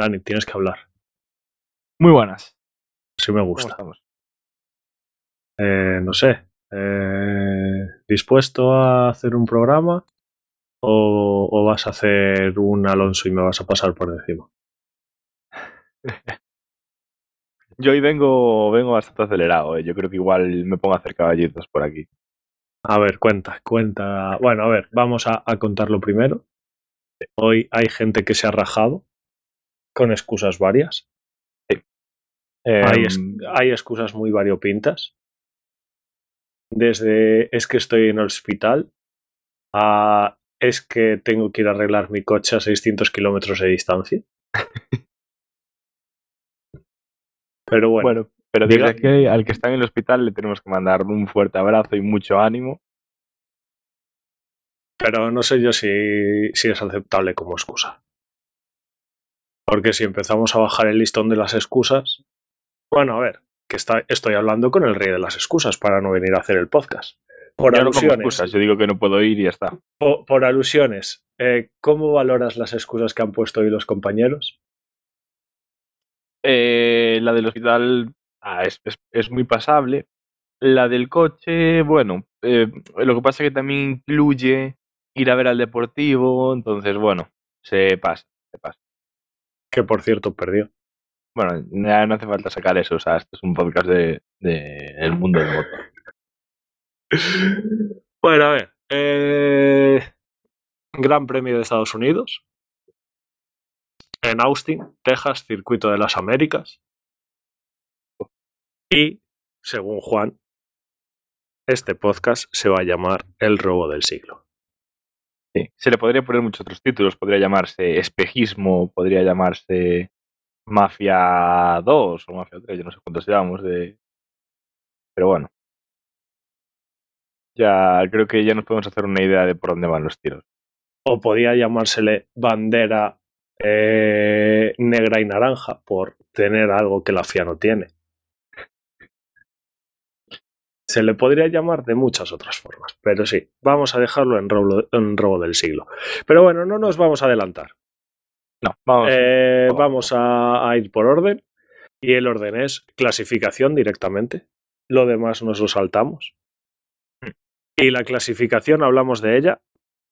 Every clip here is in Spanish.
Dani, tienes que hablar. Muy buenas. Sí me ¿Cómo gusta. Eh, no sé. eh, ¿Dispuesto a hacer un programa? O, ¿O vas a hacer un Alonso y me vas a pasar por encima? Yo hoy vengo, vengo bastante acelerado. ¿eh? Yo creo que igual me pongo a hacer caballitos por aquí. A ver, cuenta, cuenta. Bueno, a ver, vamos a, a contarlo primero. Hoy hay gente que se ha rajado con excusas varias. Hay, es- Em, hay excusas muy variopintas. Desde es que estoy en el hospital a es que tengo que ir a arreglar mi coche a 600 kilómetros de distancia. Pero bueno, bueno, pero desde diga- aquí al que está en el hospital le tenemos que mandar un fuerte abrazo y mucho ánimo. pero no sé yo si, si es aceptable como excusa. Porque si empezamos a bajar el listón de las excusas, bueno, a ver, que está, estoy hablando con el rey de las excusas para no venir a hacer el podcast. Por yo no alusiones, excusas, yo digo que no puedo ir y ya está. po- por, alusiones, eh, ¿cómo valoras las excusas que han puesto hoy los compañeros? Eh, la del hospital ah, es, es- es muy pasable. La del coche, bueno, eh, lo que pasa es que también incluye ir a ver al deportivo, entonces, bueno, se pasa, se pasa. Que por cierto perdió. Bueno, ya no hace falta sacar eso, o sea, esto es un podcast de, de el mundo del motor. Bueno, a ver. eh, Gran Premio de Estados Unidos. En Austin, Texas, Circuito de las Américas. Y, según Juan, este podcast se va a llamar El robo del siglo. Sí. Se le podría poner muchos otros títulos, podría llamarse Espejismo, podría llamarse Mafia 2 o Mafia 3, yo no sé cuántos llevamos de... Pero bueno. Ya creo que ya nos podemos hacer una idea de por dónde van los tiros. O podía llamársele bandera eh, negra y naranja por tener algo que la FIA no tiene. Se le podría llamar de muchas otras formas, pero sí, vamos a dejarlo en robo, en robo del siglo. Pero bueno, no nos vamos a adelantar. No, vamos. Eh, vamos. a, a ir por orden. Y el orden es clasificación directamente. Lo demás nos lo saltamos. Y la clasificación hablamos de ella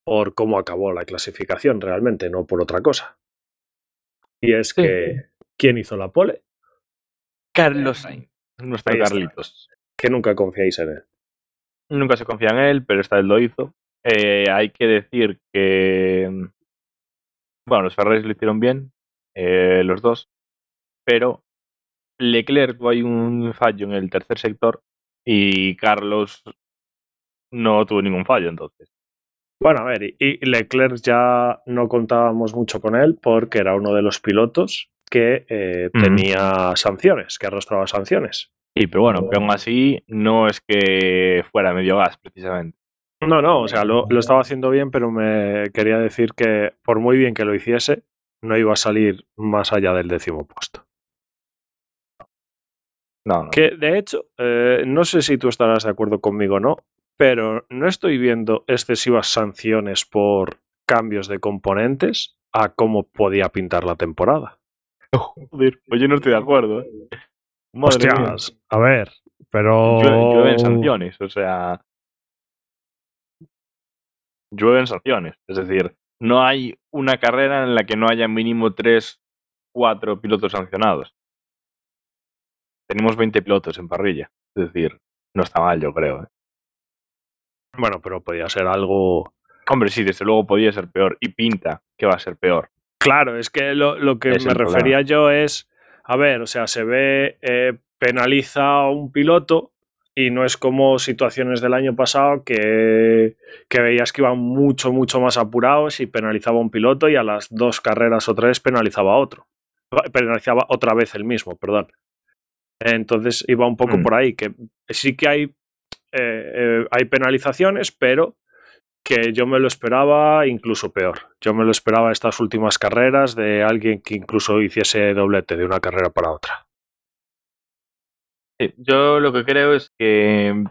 por cómo acabó la clasificación realmente, no por otra cosa. Y es Sí. que, ¿quién hizo la pole? Carlos Sainz, nuestro. Carlitos. Que nunca confiáis en él. Nunca se confía en él, pero esta vez lo hizo. Eh, hay que decir que. Bueno, los Ferraris lo hicieron bien, eh, los dos, pero Leclerc tuvo ahí un fallo en el tercer sector y Carlos no tuvo ningún fallo entonces. Bueno, a ver, y- Leclerc ya no contábamos mucho con él porque era uno de los pilotos que eh, tenía sanciones, que arrastraba sanciones. Sí, pero bueno, pero aún así no es que fuera medio gas precisamente. No, no, o sea, lo, lo estaba haciendo bien, pero me quería decir que por muy bien que lo hiciese, no iba a salir más allá del décimo puesto. No, no. Que de hecho, eh, no sé si tú estarás de acuerdo conmigo o no, pero no estoy viendo excesivas sanciones por cambios de componentes a cómo podía pintar la temporada. Joder, pues yo no estoy de acuerdo. ¿eh? Madre mía. Hostias, a ver, pero... Llueve- Llueven sanciones, o sea. Llueven sanciones. Es decir, no hay una carrera en la que no haya mínimo 3, 4 pilotos sancionados. Tenemos 20 pilotos en parrilla. Es decir, no está mal, yo creo. ¿eh? Bueno, pero podía ser algo... Hombre, sí, desde luego podía ser peor. Y pinta que va a ser peor. Claro, es que lo, lo que Es me refería yo es, a ver, o sea, se ve, eh, penaliza a un piloto y no es como situaciones del año pasado que, que veías que iban mucho, mucho más apurados y penalizaba a un piloto y a las dos carreras o tres penalizaba a otro. Penalizaba otra vez el mismo, perdón. Entonces iba un poco Mm. por ahí, que sí que hay, eh, eh, hay penalizaciones, pero que yo me lo esperaba incluso peor. Yo me lo esperaba estas últimas carreras de alguien que incluso hiciese doblete de una carrera para otra. Sí, yo lo que creo es que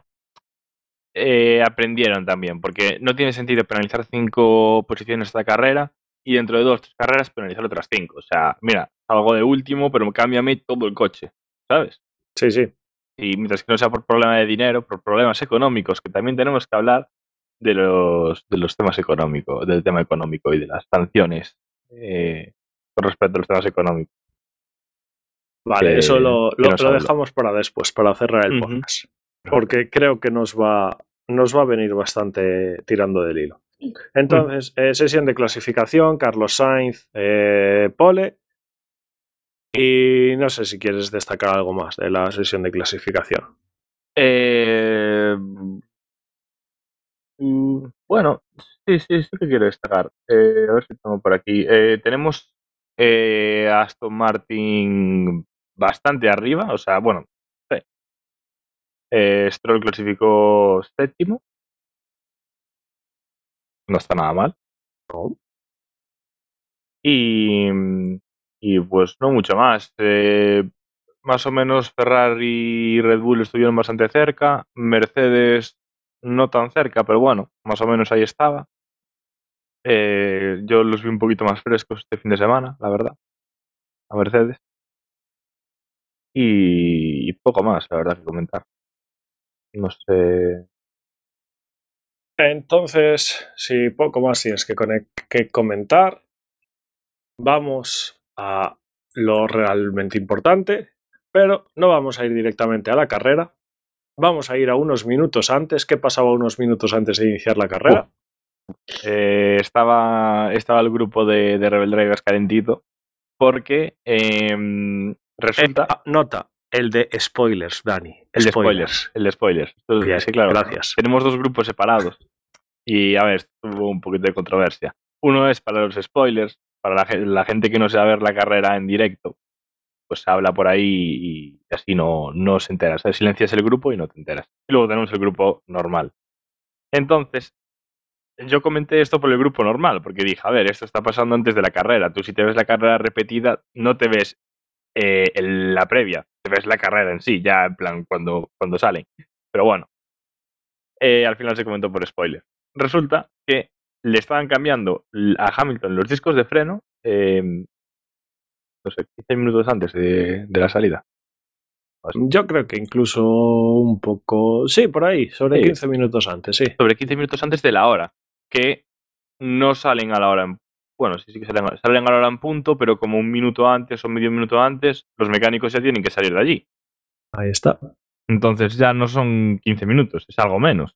eh, aprendieron también, porque no tiene sentido penalizar cinco posiciones esta carrera y dentro de dos, tres carreras penalizar otras cinco. O sea, mira, salgo de último, pero cámbiame todo el coche, ¿sabes? Sí, sí. Y mientras que no sea por problema de dinero, por problemas económicos, que también tenemos que hablar de los, de los temas económicos, del tema económico y de las sanciones eh, con respecto a los temas económicos. Vale, que- eso lo, lo- dejamos para después, para cerrar el podcast. Porque creo que nos va, nos va a venir bastante tirando del hilo. Entonces, eh, sesión de clasificación, Carlos Sainz, eh, Pole. Y no sé si quieres destacar algo más de la sesión de clasificación. Eh, mm, bueno, sí, sí, sí que quiero destacar. Eh, a ver si tengo por aquí. Eh, tenemos eh, a Aston Martin bastante arriba, o sea, bueno, sí. Eh, Stroll clasificó séptimo. No está nada mal. Y, y pues no mucho más. Eh, más o menos Ferrari y Red Bull estuvieron bastante cerca. Mercedes no tan cerca, pero bueno, más o menos ahí estaba. Eh, yo los vi un poquito más frescos este fin de semana, la verdad. A Mercedes. Y, poco más, la verdad, que comentar. No sé. Entonces, si poco más tienes que, que comentar, vamos a lo realmente importante, pero no vamos a ir directamente a la carrera. Vamos a ir a unos minutos antes. ¿Qué pasaba unos minutos antes de iniciar la carrera? Eh, estaba, estaba el grupo de, de Rebel Drivers calentito. Porque em, resulta. Eh, nota, el de spoilers, Dani. El de spoilers. El de spoilers. Bien, sí, claro. gracias. Tenemos dos grupos separados. Y a ver, tuvo un poquito de controversia. Uno es para los spoilers, para la, la gente que no sabe ver la carrera en directo. Pues habla por ahí y así no, no se entera. O sea, silencias el grupo y no te enteras. Y luego tenemos el grupo normal. Entonces, yo comenté esto por el grupo normal, porque dije, a ver, esto está pasando antes de la carrera. Tú si te ves la carrera repetida, no te ves eh, la previa, te ves la carrera en sí, ya en plan cuando, cuando salen. Pero bueno, eh, al final se comentó por spoiler. Resulta que le estaban cambiando a Hamilton los discos de freno, eh, no sé, 15 minutos antes de, de la salida. Yo creo que incluso un poco. Sí, por ahí, sobre Sí. 15 minutos antes, sí. Sobre 15 minutos antes de la hora, que no salen a la hora en bueno, sí, sí que salen, a- salen a la hora en punto, pero como un minuto antes o medio minuto antes, los mecánicos ya tienen que salir de allí. Ahí está. Entonces ya no son 15 minutos, es algo menos.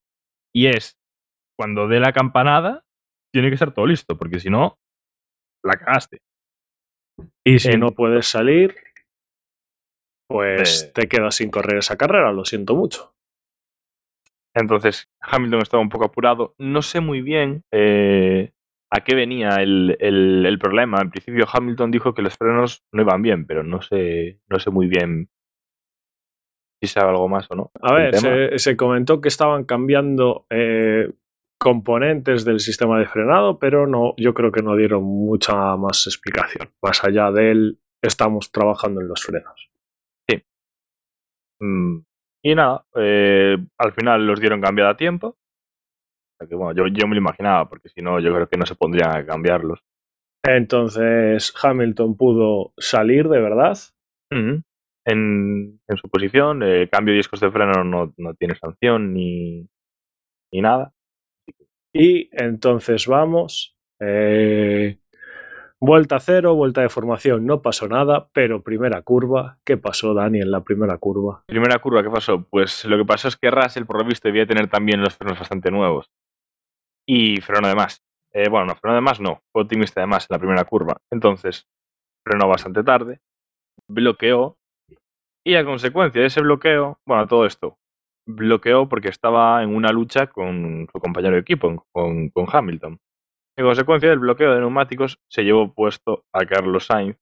Y es cuando dé la campanada, tiene que estar todo listo, porque si no, la cagaste. Y si no puedes salir, pues Eh. te quedas sin correr esa carrera, lo siento mucho. Entonces Hamilton estaba un poco apurado. No sé muy bien eh, a qué venía el, el- el problema. En principio Hamilton dijo que los frenos no iban bien, pero no sé, no sé muy bien si sabe algo más o no. A ver, se comentó que estaban cambiando eh, componentes del sistema de frenado, pero no, yo creo que no dieron mucha más explicación. Más allá de él, estamos trabajando en los frenos. Mm, Y nada, eh, al final los dieron cambiada a tiempo. Que, bueno, yo, yo me lo imaginaba, porque si no, yo creo que no se pondrían a cambiarlos. Entonces Hamilton pudo salir de verdad. En, en su posición, el cambio de discos de freno no, no tiene sanción ni, ni nada. Y entonces vamos. eh, vuelta cero, vuelta de formación, no pasó nada, pero primera curva. ¿Qué pasó, Dani, en la primera curva? Primera curva, ¿qué pasó? Pues lo que pasó es que Russell, por lo visto, debía tener también los frenos bastante nuevos. Y freno de más. Eh, bueno, no, freno de más no, fue optimista de más en la primera curva. Entonces, frenó bastante tarde, bloqueó, y a consecuencia de ese bloqueo, bueno, todo esto, bloqueó porque estaba en una lucha con su compañero de equipo, con, Hamilton. En consecuencia del bloqueo de neumáticos, se llevó puesto a Carlos Sainz,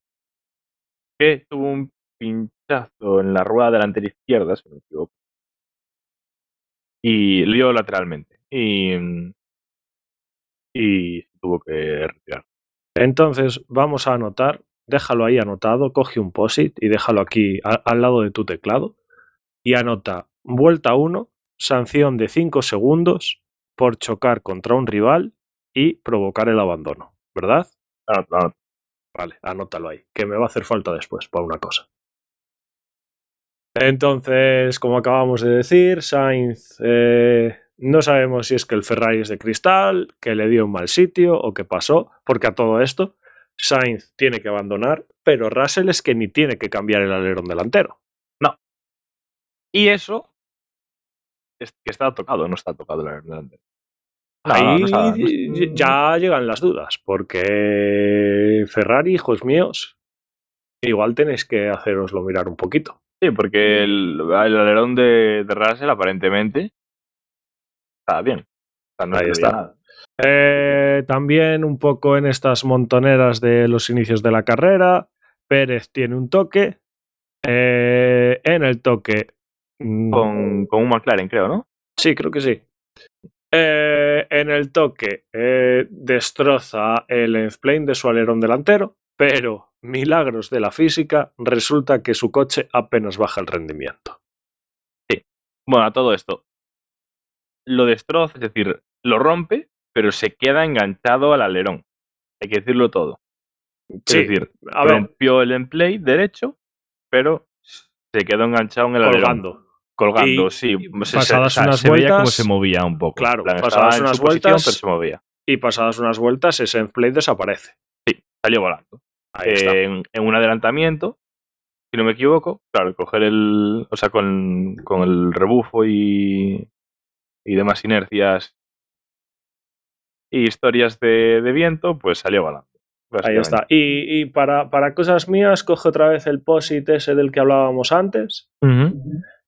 que tuvo un pinchazo en la rueda delantera izquierda, si no me equivoco. Y lió lateralmente. Y, tuvo que retirar. Entonces vamos a anotar, déjalo ahí anotado, coge un POSIT y déjalo aquí al lado de tu teclado y anota vuelta 1, sanción de 5 segundos por chocar contra un rival y provocar el abandono, ¿verdad? Anota, anota. Vale, anótalo ahí, que me va a hacer falta después para una cosa. Entonces, como acabamos de decir, Sainz eh, no sabemos si es que el Ferrari es de cristal, que le dio un mal sitio o qué pasó, porque a todo esto Sainz tiene que abandonar, pero Russell es que ni tiene que cambiar el alerón delantero. Y eso es que está tocado, no está tocado delantero. No, Ahí no está- no está- y- ya llegan las dudas, porque Ferrari, hijos míos, igual tenéis que haceroslo mirar un poquito. Sí, porque el, el alerón de, de Russell aparentemente está bien. Sea, no Ahí está. Eh, también un poco en estas montoneras de los inicios de la carrera, Pérez tiene un toque. Eh, en el toque. Mm, Con, con un McLaren, creo, ¿no? Sí, creo que sí. Eh, en el toque eh, destroza el endplane de su alerón delantero, pero milagros de la física, resulta que su coche apenas baja el rendimiento. Bueno, a todo esto. Lo destroza, es decir, lo rompe, pero se queda enganchado al alerón. Hay que decirlo todo. Sí, es decir, a ver, rompió el emplay derecho, pero se quedó enganchado en el alerón. Colgando. Y- sí. y Se- pasadas se, unas se veía cómo vueltas- se movía un poco. Claro, plan, pasadas unas posición, vueltas- pero se movía. Y pasadas unas vueltas, ese endplane desaparece. Salió volando. Ahí está. en, en un adelantamiento, si no me equivoco, claro, coger el, o sea, con, con el rebufo y, y demás inercias y historias de, de viento, pues salió volando. Ahí está. Y, y para, para cosas mías, coge otra vez el POSIT ese del que hablábamos antes Ujú.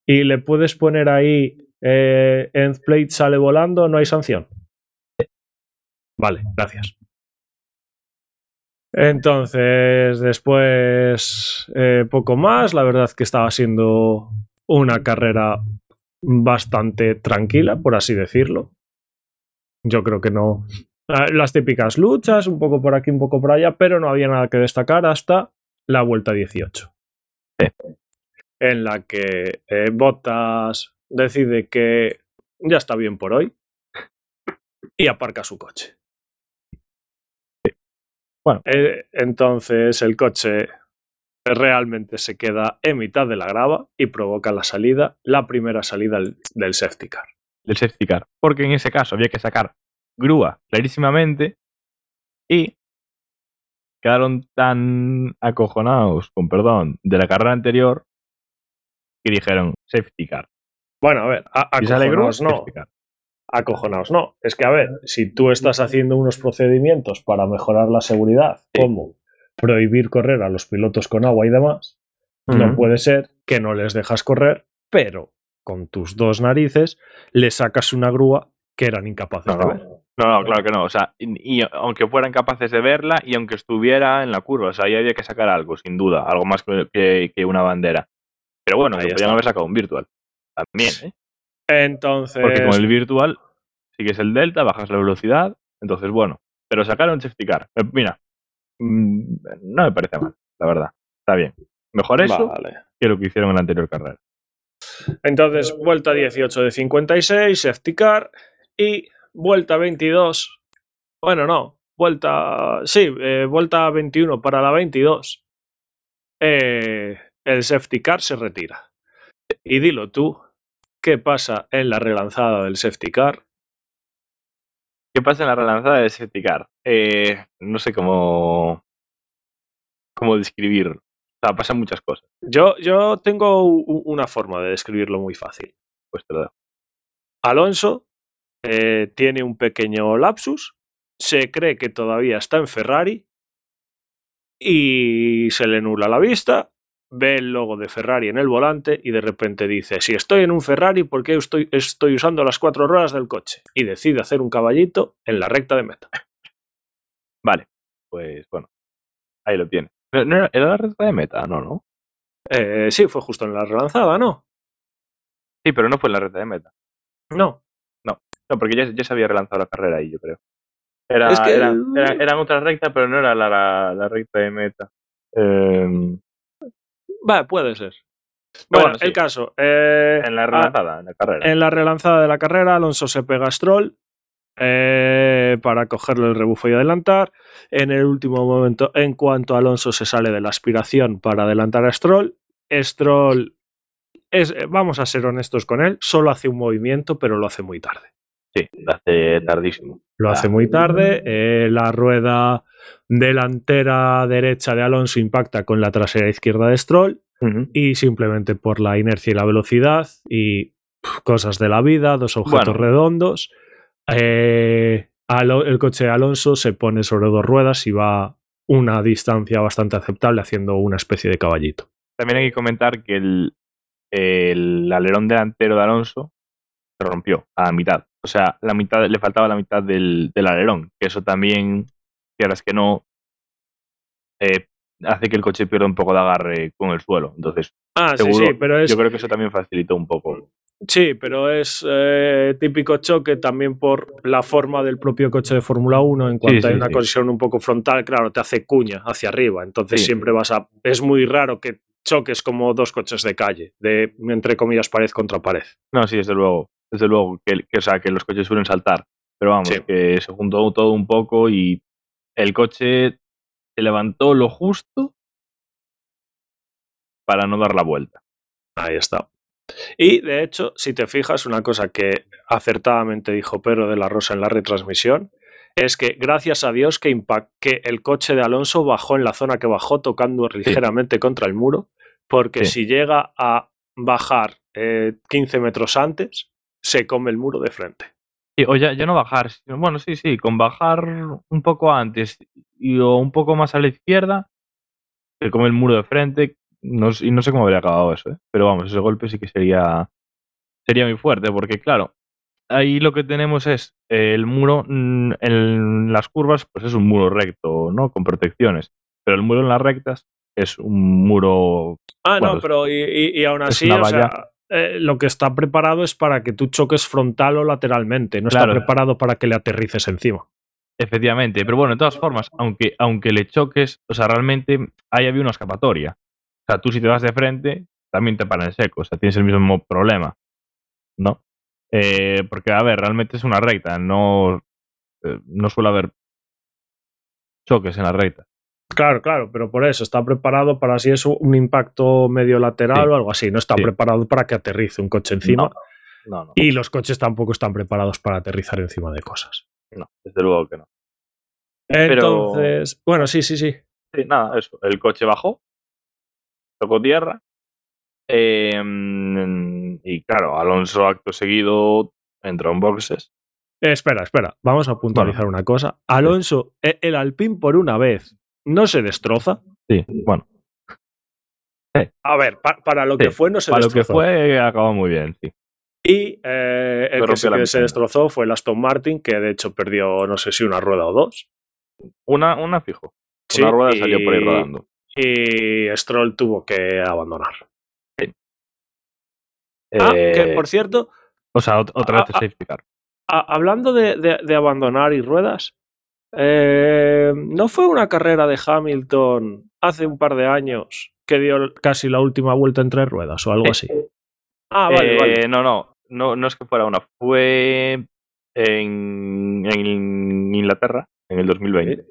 Y le puedes poner ahí eh, Endplate sale volando, no hay sanción. Vale, gracias. Entonces, después, eh, poco más. La verdad que estaba siendo una carrera bastante tranquila, por así decirlo. Yo creo que no. Ah, Las típicas luchas, un poco por aquí, un poco por allá, pero no había nada que destacar hasta la vuelta 18. Sí. En la que eh, Bottas decide que ya está bien por hoy y aparca su coche. Bueno. Eh, entonces el coche realmente se queda en mitad de la grava y provoca la salida, la primera salida del- del safety car. del safety car. Porque en ese caso había que sacar grúa clarísimamente y quedaron tan acojonados, con perdón, de la carrera anterior que dijeron safety car. Bueno, a ver, a- Si sale no, car. acojonaos no. Es que, a ver, si tú estás haciendo unos procedimientos para mejorar la seguridad, Sí. como prohibir correr a los pilotos con agua y demás, no puede ser que no les dejas correr, pero con tus dos narices le sacas una grúa que eran incapaces No, de ver. No, no, claro que no. O sea, y, y aunque fueran capaces de verla y aunque estuviera en la curva, o sea, ahí había que sacar algo, sin duda, algo más que, que- que una bandera. Pero bueno, Ahí está. podían haber sacado un virtual. También, ¿eh? Entonces, Porque con el virtual sigues el delta, bajas la velocidad, entonces bueno. Pero sacaron safety car. Eh, Mira, mm, no me parece mal, la verdad. Está bien. Mejor eso vale. que lo que hicieron en la anterior carrera. Entonces, vuelta 18 de 56, safety car. Y vuelta 22. Bueno, no. Vuelta. Sí, eh, vuelta 21 para la 22. Eh, el safety car se retira. Y dilo tú, ¿qué pasa en la relanzada del safety car? ¿Qué pasa en la relanzada de safety car? Eh, no sé cómo, cómo describir. O sea, pasan muchas cosas. Yo, yo tengo una forma de describirlo muy fácil. Pues te lo dejo. Alonso eh, tiene un pequeño lapsus, se cree que todavía está en Ferrari y se le nula la vista, ve el logo de Ferrari en el volante y de repente dice, si estoy en un Ferrari, ¿por qué estoy, estoy usando las cuatro ruedas del coche? Y decide hacer un caballito en la recta de meta. Vale, pues bueno. Ahí lo tiene. ¿No no era, la recta de meta? No, no. Eh, sí, fue justo en la relanzada, ¿no? Sí, pero no fue en la recta de meta. No. No, porque ya, ya se había relanzado la carrera ahí, yo creo. Era, Es que- era, era- eran otra recta, pero no era la, la, la recta de meta. Em, Va, puede ser. Bueno, bueno, sí. el caso. eh, en la ah, relanzada, en la carrera. En la relanzada de la carrera, Alonso se pega a Stroll. eh, para cogerle el rebufo y adelantar. En el último momento, en cuanto Alonso se sale de la aspiración para adelantar a Stroll, Stroll, es, eh, vamos a ser honestos con él, solo hace un movimiento, pero lo hace muy tarde. Sí, lo hace tardísimo. Lo hace muy tarde. eh, la rueda delantera derecha de Alonso impacta con la trasera izquierda de Stroll y simplemente por la inercia y la velocidad y cosas de la vida, dos objetos Bueno. redondos, eh, el coche de Alonso se pone sobre dos ruedas y va una distancia bastante aceptable haciendo una especie de caballito. También hay que comentar que el, el alerón delantero de Alonso se rompió a la mitad. O sea, la mitad, le faltaba la mitad del, del alerón. Que eso también, quieras que no, eh, hace que el coche pierda un poco de agarre con el suelo. Entonces, Ah, Seguro. sí, pero es, yo creo que eso también facilitó un poco. sí, pero es eh, típico choque también por la forma del propio coche de Fórmula 1. En cuanto Sí, hay sí, una sí. colisión un poco frontal, claro, te hace cuña hacia arriba. Entonces siempre vas a. Es muy raro que choques como dos coches de calle, de entre comillas pared contra pared. No, sí, desde luego. Desde luego, que, que, o sea, que los coches suelen saltar. Pero vamos, Sí. que se juntó todo un poco y el coche se levantó lo justo para no dar la vuelta. Ahí está. Y de hecho, si te fijas, una cosa que acertadamente dijo Pedro de la Rosa en la retransmisión es que gracias a Dios que, impact- que el coche de Alonso bajó en la zona que bajó tocando ligeramente contra el muro, porque Sí. si llega a bajar eh, 15 metros antes, se come el muro de frente. Sí, o ya, ya no bajar. sino- Bueno, sí, sí, con bajar un poco antes y o un poco más a la izquierda, se come el muro de frente. No, y no sé cómo habría acabado eso, ¿eh? pero vamos, ese golpe sí que sería, sería muy fuerte, porque claro, ahí lo que tenemos es eh, el muro mm, en las curvas, pues es un muro recto, ¿no? Con protecciones, pero el muro en las rectas es un muro. Ah, Bueno, no, pero y, y- y aún así, o sea, eh, lo que está preparado es para que tú choques frontal o lateralmente, no Claro. está preparado para que le aterrices encima. Efectivamente, pero bueno, de todas formas, aunque, aunque le choques, o sea, realmente ahí había una escapatoria. O sea, tú si te vas de frente, también te paran en seco, o sea, tienes el mismo problema, ¿no? Eh, porque, a ver, realmente es una recta, no, eh, no suele haber choques en la recta. Claro, claro, pero por eso está preparado para si es un impacto medio lateral Sí. o algo así. No está Sí. preparado para que aterrice un coche encima. No, no, Y los coches tampoco están preparados para aterrizar encima de cosas. no, desde luego que no. Pero- Entonces, bueno, sí, sí, sí. Sí, nada, eso. El coche bajó, tocó tierra. eh, mm, y claro, Alonso acto seguido entró en boxes. Eh, espera, espera. Vamos a puntualizar una cosa. Alonso, e- el Alpine por una vez no se destroza. Sí, bueno, A ver, pa- para lo que fue no se para lo que destrozó. fue acabó muy bien, sí. Y eh, el que sí se destrozó fue el Aston Martin, que de hecho perdió no sé si una rueda o dos. Una, una fijo. Sí, una rueda y- salió por ahí rodando. Y Stroll tuvo que abandonar. Ah, Eh, que por cierto, o sea, ot- otra vez ah, safety car. a- hablando de, de- de abandonar y ruedas, eh, ¿no fue una carrera de Hamilton hace un par de años que dio casi la última vuelta en tres ruedas o algo así? Ah, vale, Eh, vale. No, no, no, no es que fuera una. Fue en, en Inglaterra, en el 2020.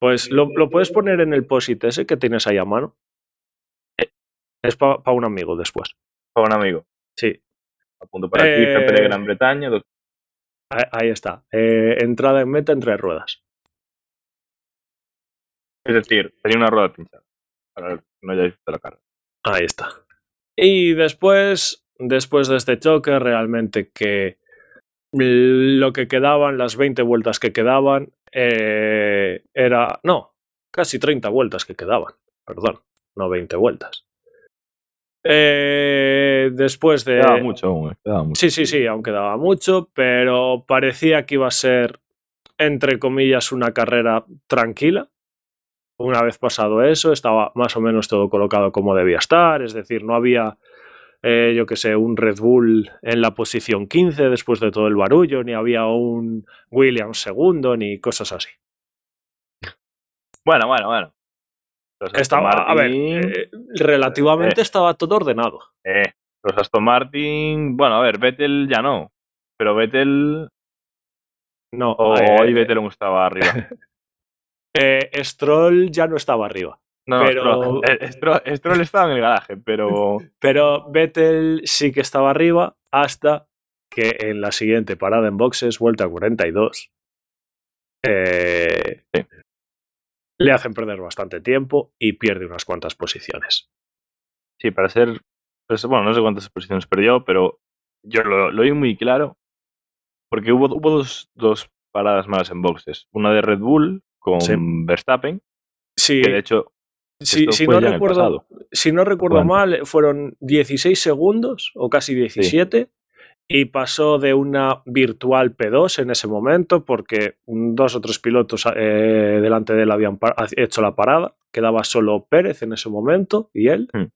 Pues lo, lo puedes poner en el posit ese que tienes ahí a mano. Es para un amigo después. Fue un amigo. Sí, Apunto para aquí, Eh, de Gran Bretaña. Ahí, está. Eh, entrada en meta en tres ruedas. Es decir, tenía una rueda pinchada. Para que no hayáis visto la carrera. Ahí está. Y después, después de este choque, realmente que lo que quedaban, las 20 vueltas que quedaban, eh, era. No, casi 30 vueltas que quedaban. Perdón, no 20 vueltas. Eh, después de. Quedaba mucho aún, eh, quedaba mucho. Sí, sí, sí, aún quedaba mucho, pero parecía que iba a ser, entre comillas, una carrera tranquila. Una vez pasado eso, estaba más o menos todo colocado como debía estar, es decir, no había, eh, yo que sé, un Red Bull en la posición 15 después de todo el barullo, ni había un Williams segundo, ni cosas así. Bueno, bueno, bueno. Los Aston Estaba, a ver, eh, relativamente eh. estaba todo ordenado. Eh, los Aston Martin, bueno, a ver, Vettel ya no, pero Vettel No, O eh, hoy Vettel aún estaba arriba. eh, Stroll ya no estaba arriba. No, Pero- Stroll, Stroll- Stroll estaba en el garaje, pero Pero Vettel sí que estaba arriba hasta que en la siguiente parada en boxes, vuelta 42, eh, Sí. Le hacen perder bastante tiempo y pierde unas cuantas posiciones. sí, para ser. pues, bueno, no sé cuántas posiciones perdió, pero yo lo, lo vi muy claro. Porque hubo, hubo dos, dos paradas malas en boxes. Una de Red Bull con Sí. Verstappen, Sí, que de hecho. si, si no ya en el recuerdo, si no recuerdo mal, fueron 16 segundos o casi 17 y pasó de una virtual P2 en ese momento porque dos o tres pilotos eh, delante de él habían hecho la parada. Quedaba solo Pérez en ese momento y él. Hmm.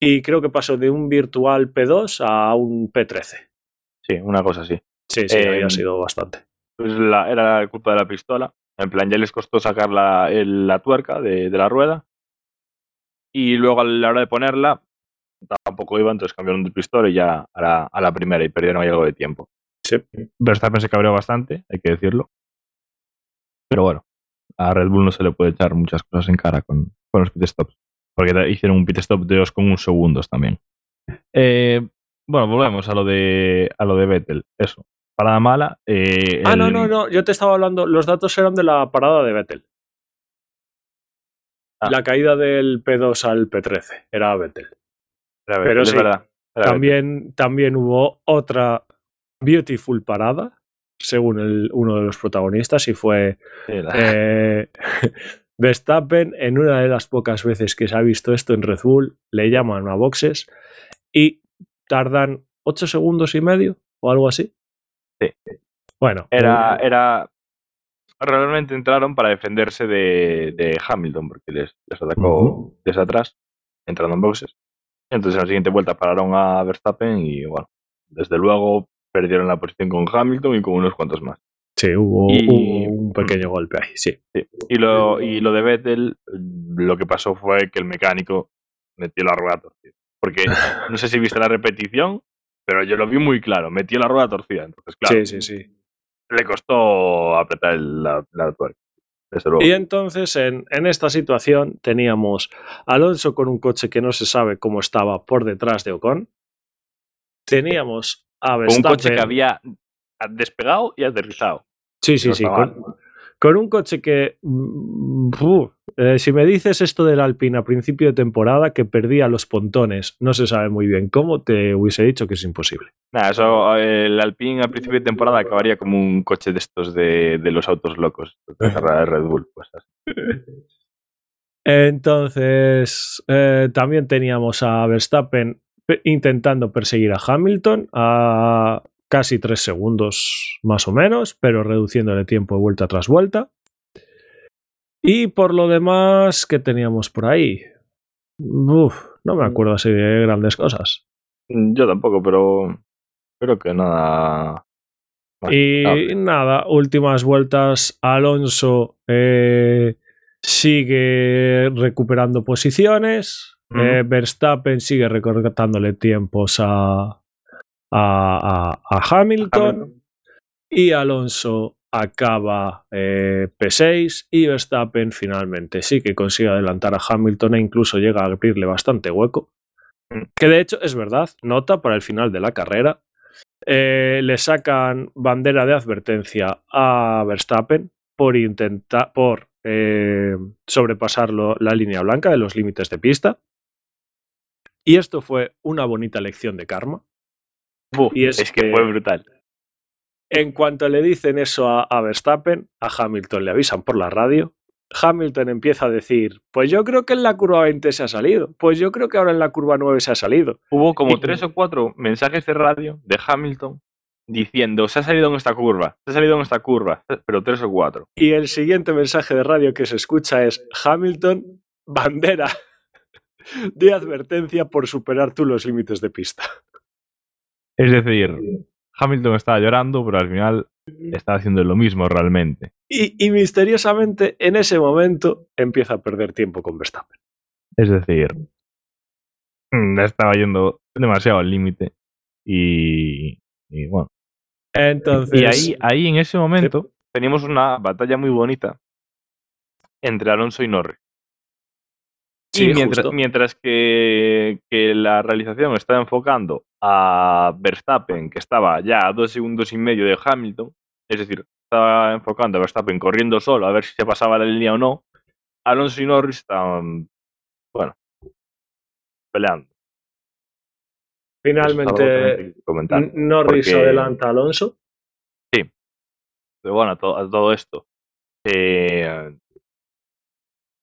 Y creo que pasó de un virtual P2 a un P13. Sí, una cosa así. Sí, sí, Eh, había sido bastante. Pues la, era culpa de la pistola. En plan, ya les costó sacar la, el- la tuerca de, de la rueda. Y luego a la hora de ponerla, tampoco iba, entonces cambiaron de pistola y ya a la, a la primera y perdieron ahí algo de tiempo. Sí. Verstappen se cabreó bastante, hay que decirlo. Pero bueno, a Red Bull no se le puede echar muchas cosas en cara con, con los pit stops. Porque hicieron un pit stop de 2,1 segundos también. Eh, bueno, volvemos a lo de a lo de Vettel. Eso. Parada mala. eh, Ah, no, no, no. Yo te estaba hablando. Los datos eran de la parada de Vettel. Ah. La caída del P2 al P13 era Vettel. Pero es sí, verdad. También, también hubo otra beautiful parada, según el- uno de los protagonistas, y fue eh, Verstappen, en una de las pocas veces que se ha visto esto en Red Bull, le llaman a boxes y tardan 8 segundos y medio o algo así. Sí. Bueno, Era, eh, era. Realmente entraron para defenderse de, de Hamilton, porque les, les atacó desde atrás, entrando en boxes. Entonces en la siguiente vuelta pararon a Verstappen y bueno, desde luego perdieron la posición con Hamilton y con unos cuantos más. sí, hubo, y- hubo un pequeño golpe ahí, sí. Y lo, y lo de Vettel, lo que pasó fue que el mecánico metió la rueda torcida. Porque no sé si viste la repetición, pero yo lo vi muy claro, metió la rueda torcida. Entonces, claro, Sí, sí, sí. le costó apretar el- la, la tuerca. Desde luego. Y entonces en, en esta situación teníamos a Alonso con un coche que no se sabe cómo estaba por detrás de Ocon. Teníamos a con un Verstappen. coche que había despegado y aterrizado. Sí, sí, no sí. Con. Con un coche que. mm, uf, eh, si me dices esto del Alpine a principio de temporada, que perdía los pontones, no se sabe muy bien cómo, te hubiese dicho que es imposible. Nada, eso, eh, el Alpine al principio de temporada acabaría como un coche de estos de, de los autos locos de Red Bull. Pues, así. Entonces, eh, también teníamos a Verstappen pe- intentando perseguir a Hamilton a casi tres segundos más o menos, pero reduciéndole tiempo de vuelta tras vuelta. Y por lo demás, ¿qué teníamos por ahí? Uf, no me acuerdo así de grandes cosas. Yo tampoco, pero creo que nada. Y nada, últimas vueltas, Alonso eh, sigue recuperando posiciones, eh, Verstappen sigue recortándole tiempos a, a, a- a Hamilton, Hamilton. y Alonso acaba eh, P6 y Verstappen finalmente sí que consigue adelantar a Hamilton e incluso llega a abrirle bastante hueco. Mm. Que de hecho es verdad, nota para el final de la carrera. eh, le sacan bandera de advertencia a Verstappen por intentar por eh, sobrepasar la línea blanca de los límites de pista. Y esto fue una bonita lección de karma. Buf, y es es, que que- fue brutal. En cuanto le dicen eso a, a Verstappen, a Hamilton le avisan por la radio. Hamilton empieza a decir, pues yo creo que en la curva 20 se ha salido, pues yo creo que ahora en la curva 9 se ha salido. Hubo como Y- tres o cuatro mensajes de radio de Hamilton diciendo se ha salido en esta curva, se ha salido en esta curva, pero tres o cuatro. Y el siguiente mensaje de radio que se escucha es Hamilton, bandera de advertencia por superar tú los límites de pista. Es decir, Hamilton estaba llorando, pero al final estaba haciendo lo mismo realmente. Y, y misteriosamente en ese momento empieza a perder tiempo con Verstappen. Es decir, mm, estaba yendo demasiado al límite y, y bueno, Entonces. Y ahí, ahí en ese momento teníamos una batalla muy bonita entre Alonso y Norris. Sí, y mientras, justo. mientras que, que la realización estaba enfocando a Verstappen, que estaba ya a dos segundos y medio de Hamilton, es decir, estaba enfocando a Verstappen corriendo solo a ver si se pasaba la línea o no, Alonso y Norris estaban, bueno, peleando. Finalmente, Norris porque- adelanta a Alonso. Pero bueno, a, to- a todo esto eh,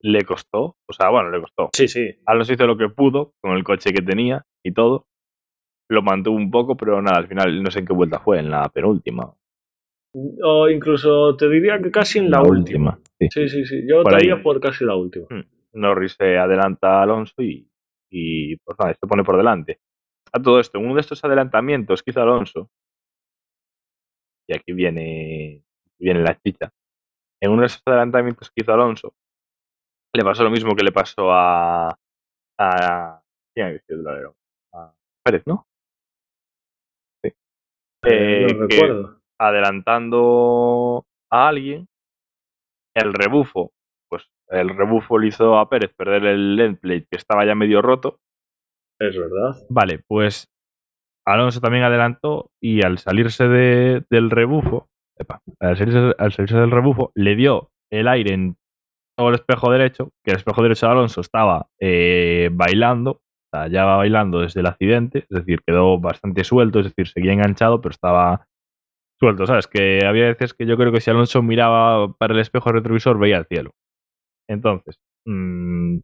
le costó, o sea, bueno, le costó. Sí, sí. Alonso hizo lo que pudo con el coche que tenía y todo. Lo mantuvo un poco, pero nada, al final no sé en qué vuelta fue, en la penúltima. O incluso te diría que casi en la, última. Sí. Sí, sí, sí. Yo Por te ahí. por casi la última. Norris se adelanta a Alonso y, y pues nada, se pone por delante. A todo esto, en uno de estos adelantamientos que hizo Alonso, y aquí viene, viene la chicha, en uno de esos adelantamientos que hizo Alonso, le pasó lo mismo que le pasó a. a ¿Quién ha sido el? A Pérez, ¿no? Sí. Eh, Eh, no que recuerdo. adelantando a alguien, el rebufo, pues el rebufo le hizo a Pérez perder el end plate que estaba ya medio roto. Es verdad. Vale, pues Alonso también adelantó y al salirse de- del rebufo, epa, al, salirse, al salirse del rebufo, le dio el aire en el espejo derecho, que el espejo derecho de Alonso estaba eh, bailando, ya va bailando desde el accidente, es decir, quedó bastante suelto, es decir, seguía enganchado, pero estaba suelto, ¿sabes? Que había veces que yo creo que si Alonso miraba para el espejo retrovisor veía el cielo. Entonces, mm,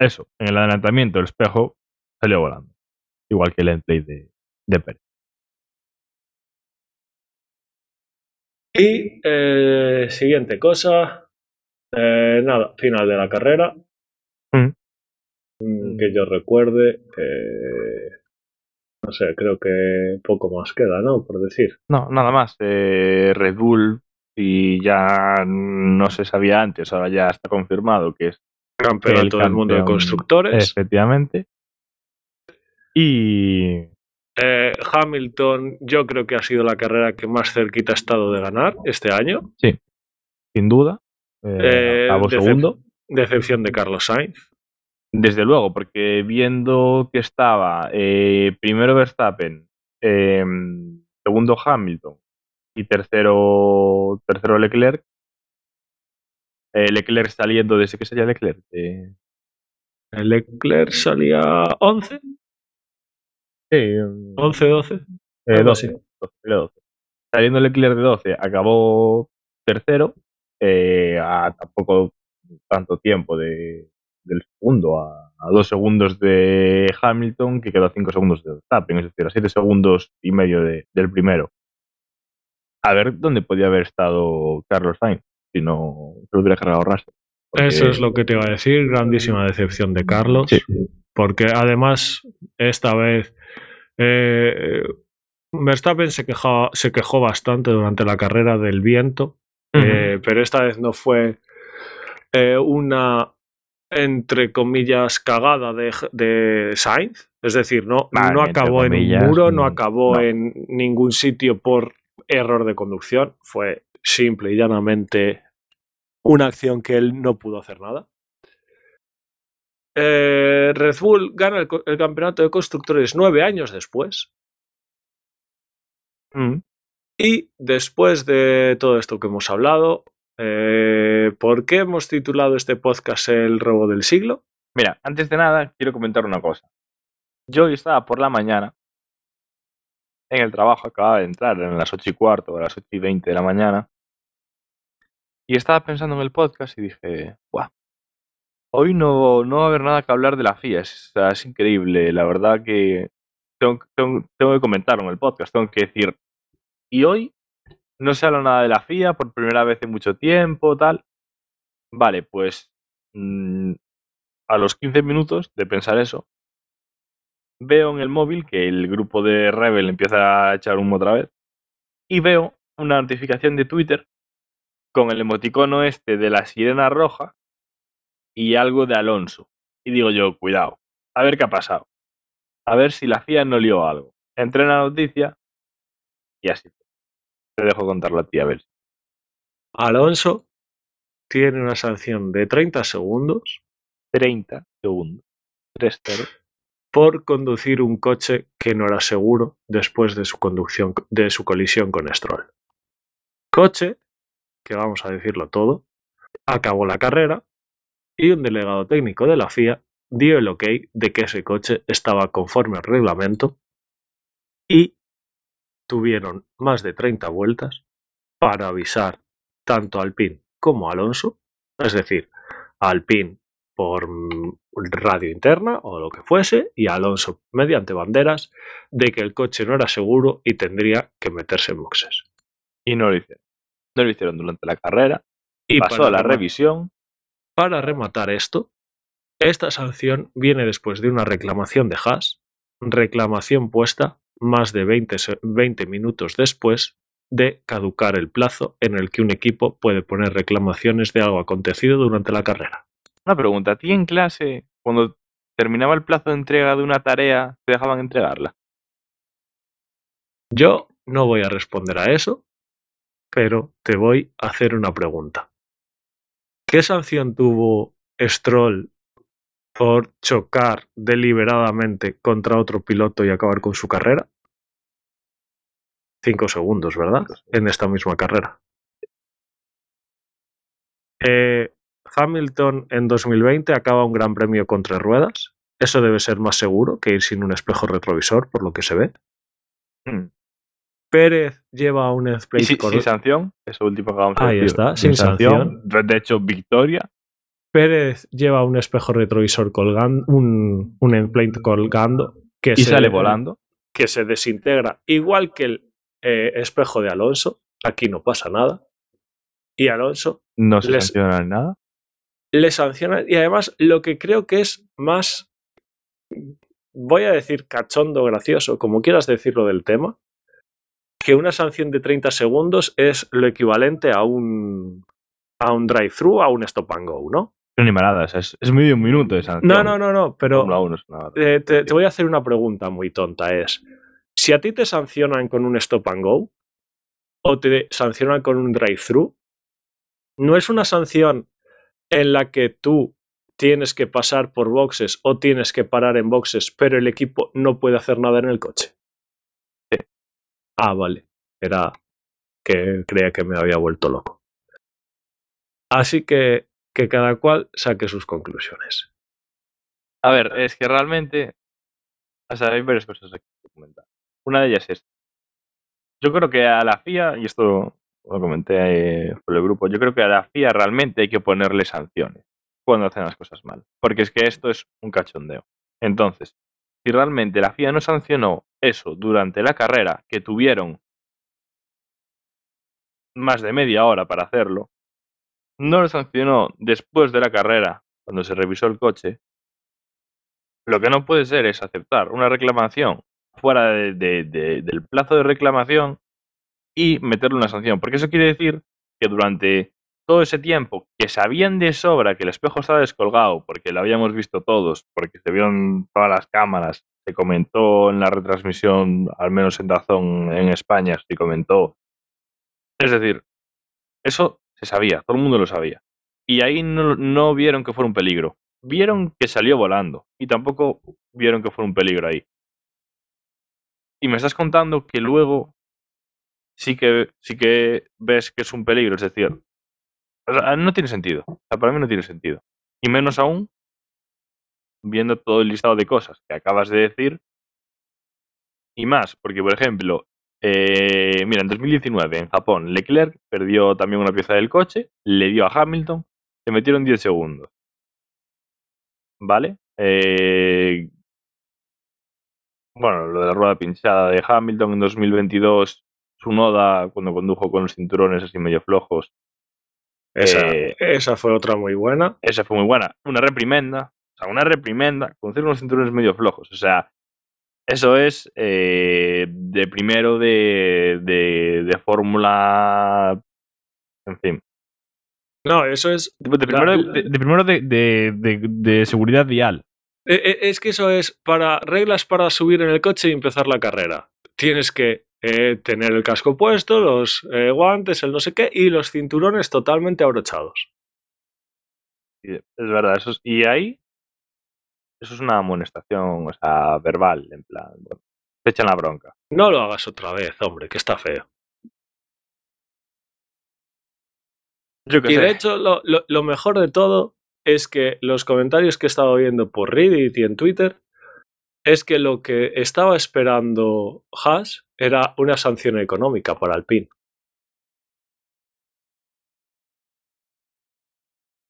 eso, en el adelantamiento el espejo salió volando, igual que el end plate de, de Pérez. Y eh, siguiente cosa. Eh, nada, final de la carrera. Mm. Mm, Que yo recuerde. eh, no sé, creo que poco más queda, ¿no? Por decir. No, nada más. eh, Red Bull, y ya no se sabía antes, ahora ya está confirmado que es Campeonato El del mundo de constructores. efectivamente. Y Eh, Hamilton, yo creo que ha sido la carrera que más cerquita ha estado de ganar este año. sin duda, eh, Eh, decep- segundo. Decepción de Carlos Sainz. Desde luego, porque viendo que estaba eh, primero Verstappen, eh, segundo Hamilton y tercero, tercero Leclerc, eh, Leclerc saliendo desde que salía Leclerc. Leclerc salía 11, sí, 11, 12. eh, algo 12, así. 12, era 12. Saliendo Leclerc de 12, acabó tercero, eh, a tampoco tanto tiempo de, del segundo, a, a dos segundos de Hamilton, que quedó a cinco segundos de Verstappen, es decir, a siete segundos y medio de- del primero. A ver dónde podía haber estado Carlos Sainz, si no se lo hubiera cargado Russell. Porque- Eso es lo que te iba a decir. Grandísima decepción de Carlos. Sí. Porque además, esta vez. eh, Verstappen se, quejaba- se quejó bastante durante la carrera del viento. Eh, pero esta vez no fue eh, una entre comillas cagada de, de Sainz. Es decir, no, Vale, no acabó en un muro, no mm, acabó no. en ningún sitio por error de conducción. Fue simple y llanamente una acción que él no pudo hacer nada. Eh, Red Bull gana el campeonato de constructores nueve años después. Mm. Y después de todo esto que hemos hablado, eh, ¿por qué hemos titulado este podcast El robo del siglo? Mira, antes de nada, quiero comentar una cosa. Yo hoy estaba por la mañana en el trabajo, acababa de entrar en las 8 y cuarto o las 8 y 20 de la mañana, y estaba pensando en el podcast y dije, Buah, hoy no, no va a haber nada que hablar de la FIA, es, increíble, la verdad que tengo- tengo que comentarlo en el podcast, tengo que decir, y hoy no se habla nada de la FIA por primera vez en mucho tiempo, tal. Vale, pues mm, a los 15 minutos de pensar eso, veo en el móvil que el grupo de Rebel empieza a echar humo otra vez y veo una notificación de Twitter con el emoticono este de la sirena roja y algo de Alonso. Y digo yo, cuidado, a ver qué ha pasado. A ver si la FIA no lió algo. Entré en la noticia y así. Te dejo contarlo a ti, a ver. Alonso tiene una sanción de 30 segundos 30 segundos. 3-0. por conducir un coche que no era seguro después de su conducción de su colisión con Stroll. Coche, que vamos a decirlo todo, acabó la carrera y un delegado técnico de la FIA dio el ok de que ese coche estaba conforme al reglamento y tuvieron más de 30 vueltas para avisar tanto a Alpine como a Alonso, es decir, a Alpine por mm, radio interna o lo que fuese y a Alonso mediante banderas de que el coche no era seguro y tendría que meterse en boxes. Y no lo hicieron. No lo hicieron durante la carrera. Y pasó para la revisión. Para rematar esto, esta sanción viene después de una reclamación de Haas, reclamación puesta más de 20, se- 20 minutos después de caducar el plazo en el que un equipo puede poner reclamaciones de algo acontecido durante la carrera. Una pregunta. ¿A ti en clase, cuando terminaba el plazo de entrega de una tarea, te dejaban entregarla? Yo no voy a responder a eso, pero te voy a hacer una pregunta. ¿Qué sanción tuvo Stroll por chocar deliberadamente contra otro piloto y acabar con su carrera? Cinco segundos, ¿verdad? En esta misma carrera. Eh, Hamilton en 2020 acaba un gran premio con tres ruedas. Eso debe ser más seguro que ir sin un espejo retrovisor, por lo que se ve. Hmm. Pérez lleva un Y F-plate si- cor- sin sanción, eso último que acabamos de Ahí decir. está, sin De hecho, victoria. Pérez lleva un espejo retrovisor colgando, un, un endplate colgando que Y se, sale volando. que se desintegra igual que el eh, espejo de Alonso. Aquí no pasa nada. Y Alonso No se Les- sanciona en nada. le sanciona. Y además, lo que creo que es más, voy a decir cachondo, gracioso, como quieras decirlo del tema, que una sanción de 30 segundos es lo equivalente a un, a un drive-thru, a un stop and go, ¿no? O sea, es, es medio minuto sanción. No, no, no, no, pero Fórmula 1 es una- eh, te, te voy a hacer una pregunta muy tonta. Es, si a ti te sancionan con un stop and go o te sancionan con un drive-thru, ¿no es una sanción en la que tú tienes que pasar por boxes o tienes que parar en boxes, pero el equipo no puede hacer nada en el coche? Sí. Ah, vale. Era que creía que me había vuelto loco. Así que que cada cual saque sus conclusiones. A ver, es que realmente. O sea, hay varias cosas aquí que comentar. Una de ellas es. Yo creo que a la FIA, y esto lo comenté eh, por el grupo, yo creo que a la FIA realmente hay que ponerle sanciones cuando hacen las cosas mal. Porque es que esto es un cachondeo. Entonces, si realmente la FIA no sancionó eso durante la carrera, que tuvieron más de media hora para hacerlo, no lo sancionó después de la carrera, cuando se revisó el coche, lo que no puede ser es aceptar una reclamación fuera de- de- de- del plazo de reclamación y meterle una sanción. Porque eso quiere decir que durante todo ese tiempo que sabían de sobra que el espejo estaba descolgado, porque lo habíamos visto todos, porque se vio en todas las cámaras, se comentó en la retransmisión, al menos en Dazón en España, se comentó. Es decir, eso se sabía, todo el mundo lo sabía. Y ahí no, no vieron que fuera un peligro. Vieron que salió volando y tampoco vieron que fuera un peligro ahí. Y me estás contando que luego sí que, sí que ves que es un peligro, es decir, no tiene sentido. O sea, para mí no tiene sentido. Y menos aún viendo todo el listado de cosas que acabas de decir y más, porque por ejemplo, eh, mira, en 2019 en Japón, Leclerc perdió también una pieza del coche, le dio a Hamilton, se metieron 10 segundos. ¿Vale? Eh, bueno, lo de la rueda pinchada de Hamilton en 2022, su noda cuando condujo con los cinturones así medio flojos, Esa, Eh, esa fue otra muy buena. esa fue muy buena. Una reprimenda, o sea, una reprimenda con unos cinturones medio flojos. O sea, eso es eh, de primero de, de, de fórmula. En fin. No, eso es. De, de primero, de, de primero de, seguridad vial. eh, eh, Es que eso es para reglas para subir en el coche y empezar la carrera. Tienes que eh, tener el casco puesto, los eh, guantes, el no sé qué, y los cinturones totalmente abrochados. Es verdad, eso es- y ahí eso es una amonestación, o sea, verbal, en plan, bueno, te echan la bronca. No lo hagas otra vez, hombre, que está feo. Yo Y sé. de hecho, lo, lo- lo mejor de todo es que los comentarios que he estado viendo por Reddit y en Twitter es que lo que estaba esperando Haas era una sanción económica para Alpine.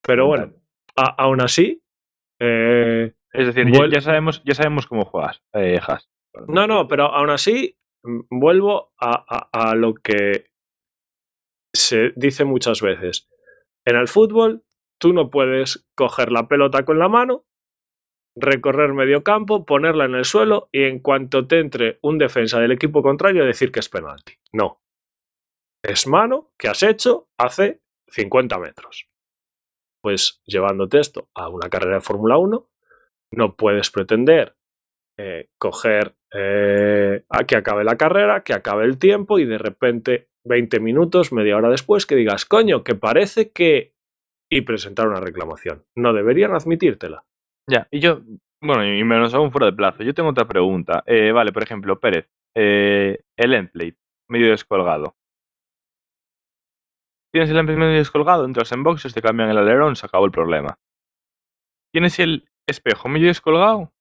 Pero bueno, a- aún así, eh, es decir, ya, vuel- ya sabemos, ya sabemos cómo juegas, eh, Haas. no, no, pero aún así mm, vuelvo a, a- a lo que se dice muchas veces. En el fútbol, tú no puedes coger la pelota con la mano, recorrer medio campo, ponerla en el suelo y en cuanto te entre un defensa del equipo contrario decir que es penalti. No. Es mano que has hecho hace 50 metros. Pues llevándote esto a una carrera de Fórmula 1, no puedes pretender eh, coger eh, a que acabe la carrera, que acabe el tiempo y de repente 20 minutos, media hora después, que digas, coño, que parece que... y presentar una reclamación. No deberían admitírtela. Ya, y yo, bueno, y menos aún fuera de plazo. Yo tengo otra pregunta. Eh, vale, por ejemplo, Pérez, el endplate, medio descolgado. Tienes el endplate medio descolgado, entras en boxes, te cambian el alerón, se acabó el problema. Tienes el espejo medio descolgado,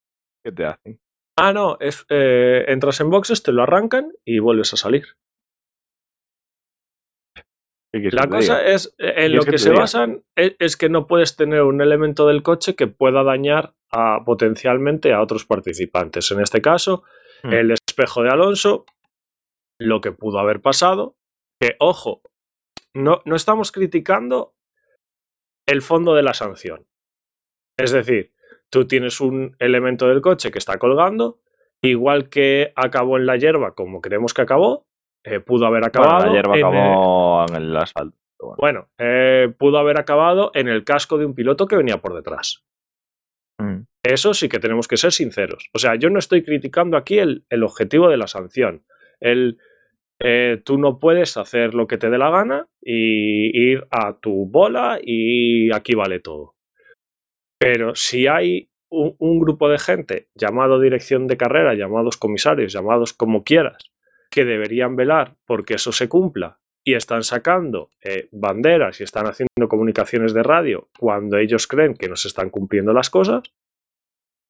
¿qué te hacen? Ah, no, es, eh, entras en boxes, te lo arrancan y vuelves a salir. ¿Qué quieres La cosa diga? es, eh, en ¿Quieres lo que se diga? basan es, es que no puedes tener un elemento del coche que pueda dañar a, potencialmente a otros participantes. En este caso, Hmm. el espejo de Alonso, lo que pudo haber pasado, que ojo, no, no estamos criticando el fondo de la sanción. Es decir, tú tienes un elemento del coche que está colgando, igual que acabó en la hierba como creemos que acabó, eh, pudo haber Bueno, acabado la hierba en, acabó en el asfalto. bueno, eh, pudo haber acabado en el casco de un piloto que venía por detrás. Mm. Eso sí que tenemos que ser sinceros. O sea, yo no estoy criticando aquí el, el objetivo de la sanción. El, eh, tú no puedes hacer lo que te dé la gana y ir a tu bola y aquí vale todo. Pero si hay un, grupo de gente llamado dirección de carrera, llamados comisarios, llamados como quieras, que deberían velar porque eso se cumpla y están sacando eh, banderas y están haciendo comunicaciones de radio cuando ellos creen que no se están cumpliendo las cosas,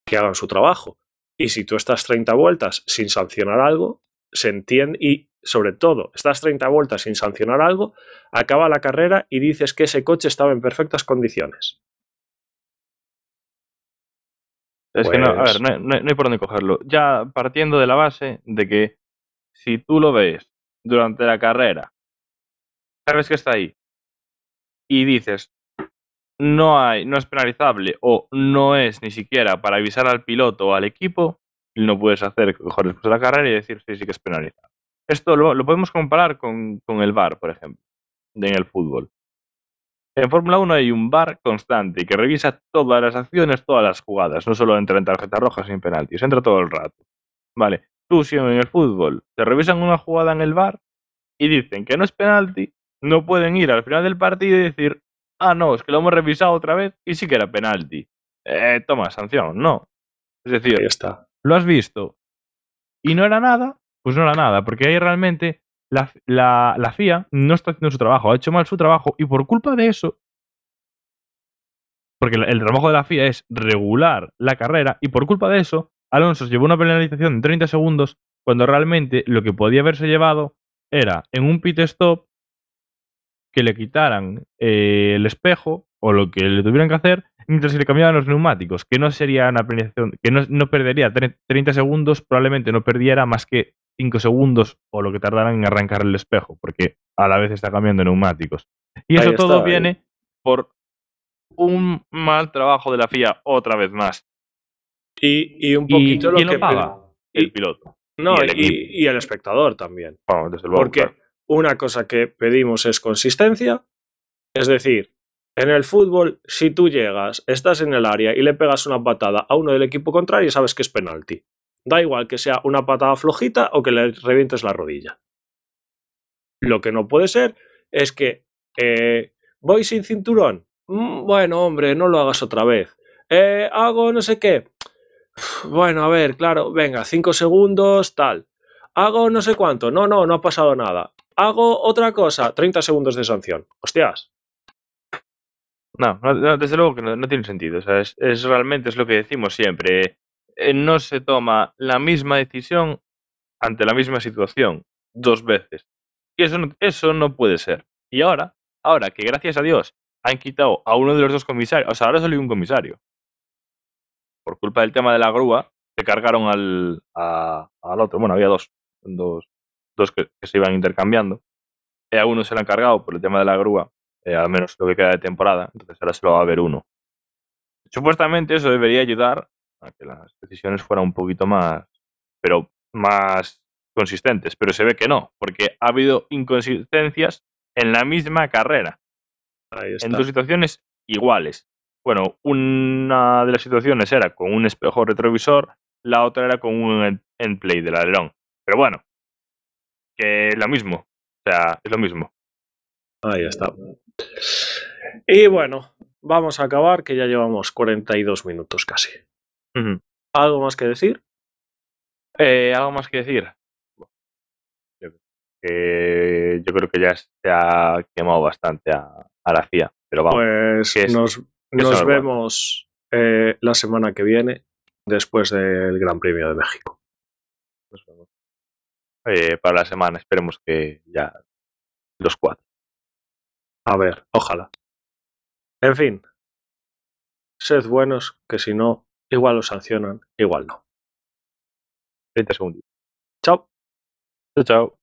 que hagan su trabajo. Y si tú estás 30 vueltas sin sancionar algo, se entiende y sobre todo, estás 30 vueltas sin sancionar algo, acaba la carrera y dices que ese coche estaba en perfectas condiciones. Es que no, a Pues- ver, no, hay- no hay- no hay por dónde cogerlo. Ya partiendo de la base de que si tú lo ves durante la carrera, sabes que está ahí, y dices, no hay, no es penalizable, o no es ni siquiera para avisar al piloto o al equipo, no puedes hacer coger después de la carrera y decir sí, sí que es penalizable. Esto lo, lo podemos comparar con, con el VAR, por ejemplo, en el fútbol. En Fórmula 1 hay un VAR constante que revisa todas las acciones, todas las jugadas. No solo entra en tarjetas rojas ni en penaltis, entra todo el rato. Vale, tú si en el fútbol te revisan una jugada en el VAR y dicen que no es penalti, no pueden ir al final del partido y decir, ah, no, es que lo hemos revisado otra vez y sí que era penalti. Eh, toma, sanción, no. Es decir, está. lo has visto y no era nada, pues no era nada, porque ahí realmente la, la, la FIA no está haciendo su trabajo, ha hecho mal su trabajo y por culpa de eso, porque el, trabajo de la FIA es regular la carrera y por culpa de eso, Alonso se llevó una penalización de 30 segundos cuando realmente lo que podía haberse llevado era en un pit stop que le quitaran eh, el espejo o lo que le tuvieran que hacer mientras se le cambiaban los neumáticos, que no sería una penalización, que no, no perdería tre- 30 segundos, probablemente no perdiera más que 5 segundos o lo que tardaran en arrancar el espejo, porque a la vez está cambiando neumáticos. Y eso está, todo ahí. viene por un mal trabajo de la FIA otra vez más. Y, y un ¿Y poquito lo quién que lo paga? El piloto. No, y el y, equipo. y el espectador también. Bueno, desde luego, Porque claro. una cosa que pedimos es consistencia. Es decir, en el fútbol, si tú llegas, estás en el área y le pegas una patada a uno del equipo contrario, sabes que es penalti. Da igual que sea una patada flojita o que le revientes la rodilla. Lo que no puede ser es que eh, voy sin cinturón. Mm, bueno, hombre, no lo hagas otra vez. Eh, hago no sé qué. Bueno, a ver, claro, venga, cinco segundos, tal. Hago no sé cuánto. No, no, no ha pasado nada. Hago otra cosa, 30 segundos de sanción. Hostias. No, desde luego que no, tiene sentido. Es, es, realmente es lo que decimos siempre. Eh, no se toma la misma decisión ante la misma situación dos veces. Y eso no, eso no puede ser. Y ahora, ahora que gracias a Dios han quitado a uno de los dos comisarios, o sea, ahora solo hay un comisario. Por culpa del tema de la grúa, se cargaron al, a, al otro. Bueno, había dos, dos, dos que, se iban intercambiando. Y a uno se lo han cargado por el tema de la grúa, eh, al menos lo que queda de temporada. Entonces ahora solo va a haber uno. Supuestamente eso debería ayudar a que las decisiones fueran un poquito más, pero más consistentes, pero se ve que no, porque ha habido inconsistencias en la misma carrera. En dos situaciones iguales. Bueno, una de las situaciones era con un espejo retrovisor, la otra era con un end play del alerón. Pero bueno, que lo mismo. O sea, es lo mismo. Ahí está. Y bueno, vamos a acabar, que ya llevamos 42 minutos casi. ¿Algo más que decir? Eh, ¿Algo más que decir? que yo creo que ya se ha quemado bastante a, a la CIA. Pero vamos. Pues es, nos, nos vemos eh, la semana que viene, después del Gran Premio de México. Nos vemos. Eh, para la semana, esperemos que ya los cuatro. A ver, ojalá. En fin, sed buenos, que si no, igual los sancionan, igual no. 30 segundos. Chao. Chao, chao.